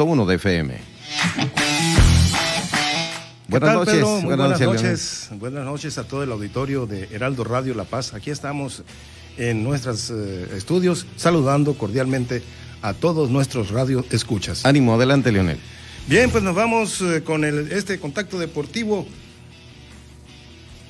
101 de FM. Buenas noches. buenas, noches. Buenas noches a todo el auditorio de Heraldo Radio La Paz. Aquí estamos en nuestros eh, estudios saludando cordialmente a todos nuestros radio escuchas. Ánimo, adelante Leonel. Bien, pues nos vamos eh, con este contacto deportivo.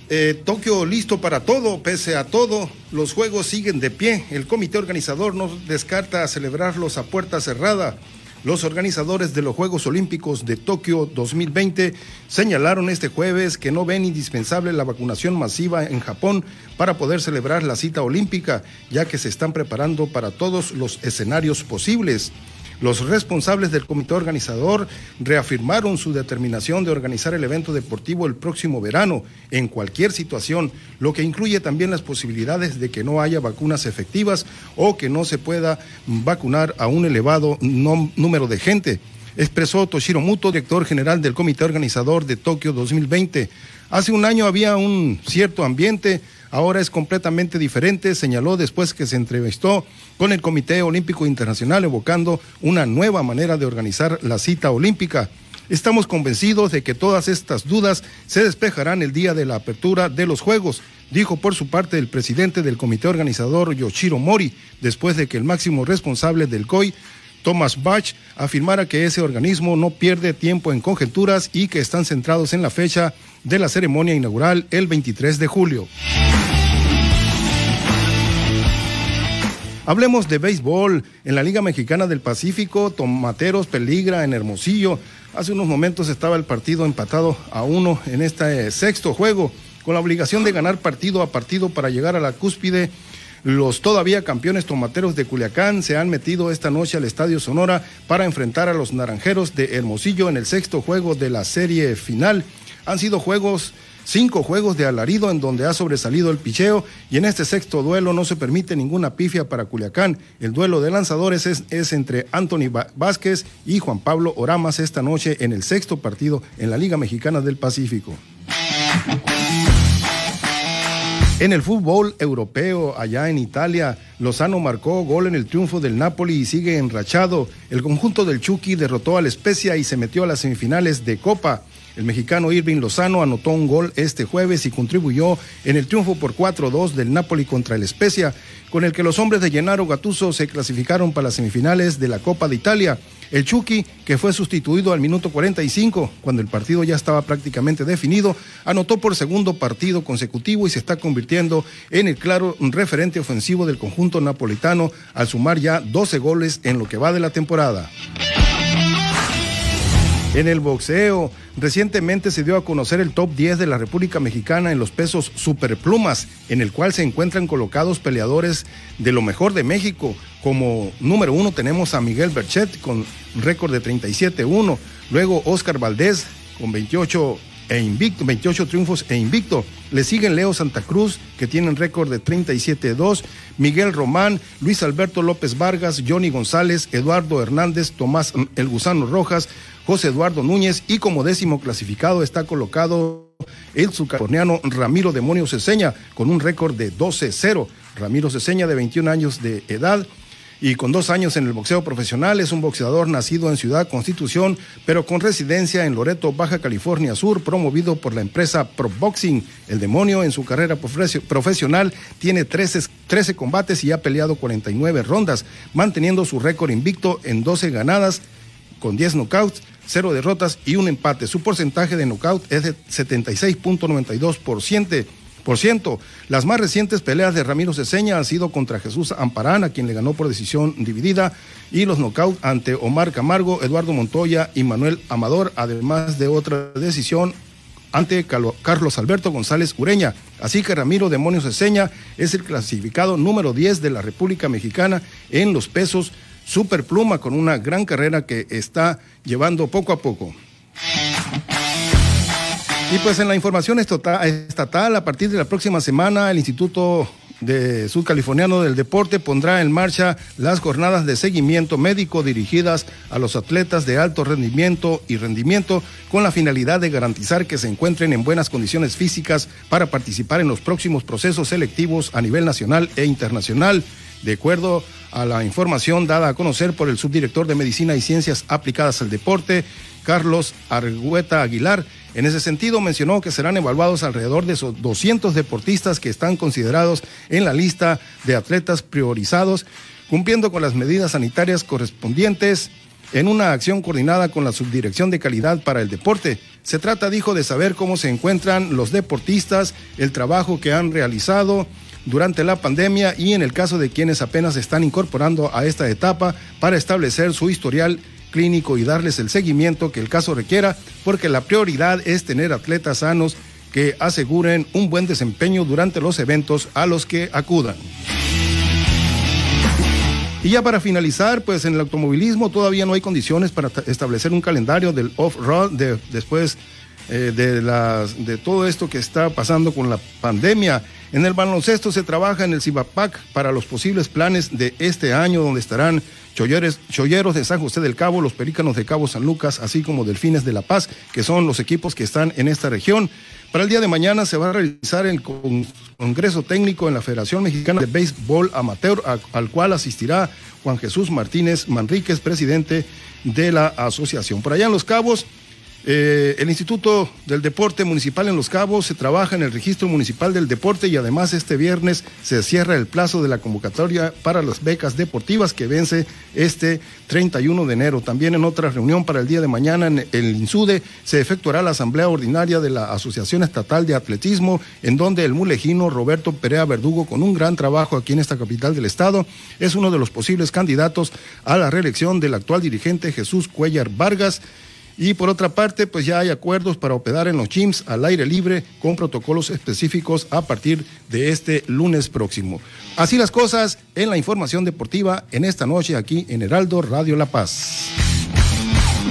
Eh, Tokio listo para todo, pese a todo, los juegos siguen de pie. El comité organizador no descarta celebrarlos a puerta cerrada. Los organizadores de los Juegos Olímpicos de Tokio 2020 señalaron este jueves que no ven indispensable la vacunación masiva en Japón para poder celebrar la cita olímpica, ya que se están preparando para todos los escenarios posibles. Los responsables del comité organizador reafirmaron su determinación de organizar el evento deportivo el próximo verano, en cualquier situación, lo que incluye también las posibilidades de que no haya vacunas efectivas o que no se pueda vacunar a un elevado número de gente expresó Toshiro Muto, director general del comité organizador de Tokio 2020. Hace un año había un cierto ambiente ahora es completamente diferente, señaló después que se entrevistó con el Comité Olímpico Internacional evocando una nueva manera de organizar la cita olímpica. Estamos convencidos de que todas estas dudas se despejarán el día de la apertura de los Juegos, dijo por su parte el presidente del comité organizador Yoshiro Mori, después de que el máximo responsable del COI Thomas Bach afirmara que ese organismo no pierde tiempo en conjeturas y que están centrados en la fecha de la ceremonia inaugural el 23 de julio. Hablemos de béisbol. En la Liga Mexicana del Pacífico, Tomateros peligra en Hermosillo. Hace unos momentos estaba el partido empatado a uno en este sexto juego, con la obligación de ganar partido a partido para llegar a la cúspide los todavía campeones tomateros de Culiacán se han metido esta noche al Estadio Sonora para enfrentar a los naranjeros de Hermosillo en el sexto juego de la serie final. Han sido juegos cinco juegos de alarido en donde ha sobresalido el picheo y en este sexto duelo no se permite ninguna pifia para Culiacán. El duelo de lanzadores es, entre Anthony Vázquez y Juan Pablo Oramas esta noche en el sexto partido en la Liga Mexicana del Pacífico. En el fútbol europeo, allá en Italia, Lozano marcó gol en el triunfo del Napoli y sigue enrachado. El conjunto del Chucky derrotó al Spezia y se metió a las semifinales de Copa. El mexicano Irving Lozano anotó un gol este jueves y contribuyó en el triunfo por 4-2 del Napoli contra el Spezia, con el que los hombres de Gennaro Gattuso se clasificaron para las semifinales de la Copa de Italia. El Chucky, que fue sustituido al minuto 45, cuando el partido ya estaba prácticamente definido, anotó por segundo partido consecutivo y se está convirtiendo en el claro referente ofensivo del conjunto napolitano al sumar ya 12 goles en lo que va de la temporada. En el boxeo, recientemente se dio a conocer el top 10 de la República Mexicana en los pesos superplumas, en el cual se encuentran colocados peleadores de lo mejor de México. Como número uno tenemos a Miguel Berchet con récord de 37-1, luego Oscar Valdés con 28 e invicto, 28 triunfos e invicto. Le siguen Leo Santa Cruz, que tienen récord de 37-2, Miguel Román, Luis Alberto López Vargas, Johnny González, Eduardo Hernández, Tomás El Gusano Rojas, José Eduardo Núñez y como décimo clasificado está colocado el subcaliforniano Ramiro Demonio Ceseña con un récord de 12-0. Ramiro Ceseña de 21 años de edad y con dos años en el boxeo profesional. Es un boxeador nacido en Ciudad Constitución, pero con residencia en Loreto, Baja California Sur, promovido por la empresa Pro Boxing. El demonio en su carrera profesional tiene 13, 13 combates y ha peleado 49 rondas, manteniendo su récord invicto en 12 ganadas con 10 knockouts, 0 derrotas y un empate. Su porcentaje de knockout es de 76.92%. Por ciento, las más recientes peleas de Ramiro Ceseña han sido contra Jesús Amparán, a quien le ganó por decisión dividida, y los knockouts ante Omar Camargo, Eduardo Montoya y Manuel Amador, además de otra decisión ante Carlos Alberto González Ureña. Así que Ramiro Demonio Ceseña es el clasificado número 10 de la República Mexicana en los pesos superpluma con una gran carrera que está llevando poco a poco. Y pues en la información estatal, a partir de la próxima semana, el Instituto de Californiano del Deporte pondrá en marcha las jornadas de seguimiento médico dirigidas a los atletas de alto rendimiento y rendimiento con la finalidad de garantizar que se encuentren en buenas condiciones físicas para participar en los próximos procesos selectivos a nivel nacional e internacional. De acuerdo a la información dada a conocer por el subdirector de Medicina y Ciencias Aplicadas al Deporte, Carlos Argueta Aguilar, en ese sentido mencionó que serán evaluados alrededor de 200 deportistas que están considerados en la lista de atletas priorizados, cumpliendo con las medidas sanitarias correspondientes en una acción coordinada con la Subdirección de Calidad para el Deporte. Se trata, dijo, de saber cómo se encuentran los deportistas, el trabajo que han realizado durante la pandemia y en el caso de quienes apenas están incorporando a esta etapa para establecer su historial clínico y darles el seguimiento que el caso requiera, porque la prioridad es tener atletas sanos que aseguren un buen desempeño durante los eventos a los que acudan. Y ya para finalizar, pues en el automovilismo todavía no hay condiciones para establecer un calendario del off-road de, después eh, de, las, de todo esto que está pasando con la pandemia. En el baloncesto se trabaja en el CIBAPAC para los posibles planes de este año, donde estarán Cholleros de San José del Cabo, los Pelícanos de Cabo San Lucas, así como Delfines de La Paz, que son los equipos que están en esta región. Para el día de mañana se va a realizar el Congreso Técnico en la Federación Mexicana de Béisbol Amateur, al cual asistirá Juan Jesús Martínez Manríquez, presidente de la asociación. Por allá en Los Cabos, eh, el Instituto del Deporte Municipal en Los Cabos se trabaja en el registro municipal del deporte y además este viernes se cierra el plazo de la convocatoria para las becas deportivas que vence este 31 de enero. También en otra reunión para el día de mañana en el INSUDE se efectuará la asamblea ordinaria de la Asociación Estatal de Atletismo en donde el mulejino Roberto Perea Verdugo con un gran trabajo aquí en esta capital del estado es uno de los posibles candidatos a la reelección del actual dirigente Jesús Cuellar Vargas. Y por otra parte, pues ya hay acuerdos para operar en los gyms al aire libre con protocolos específicos a partir de este lunes próximo. Así las cosas en la información deportiva en esta noche aquí en Heraldo Radio La Paz.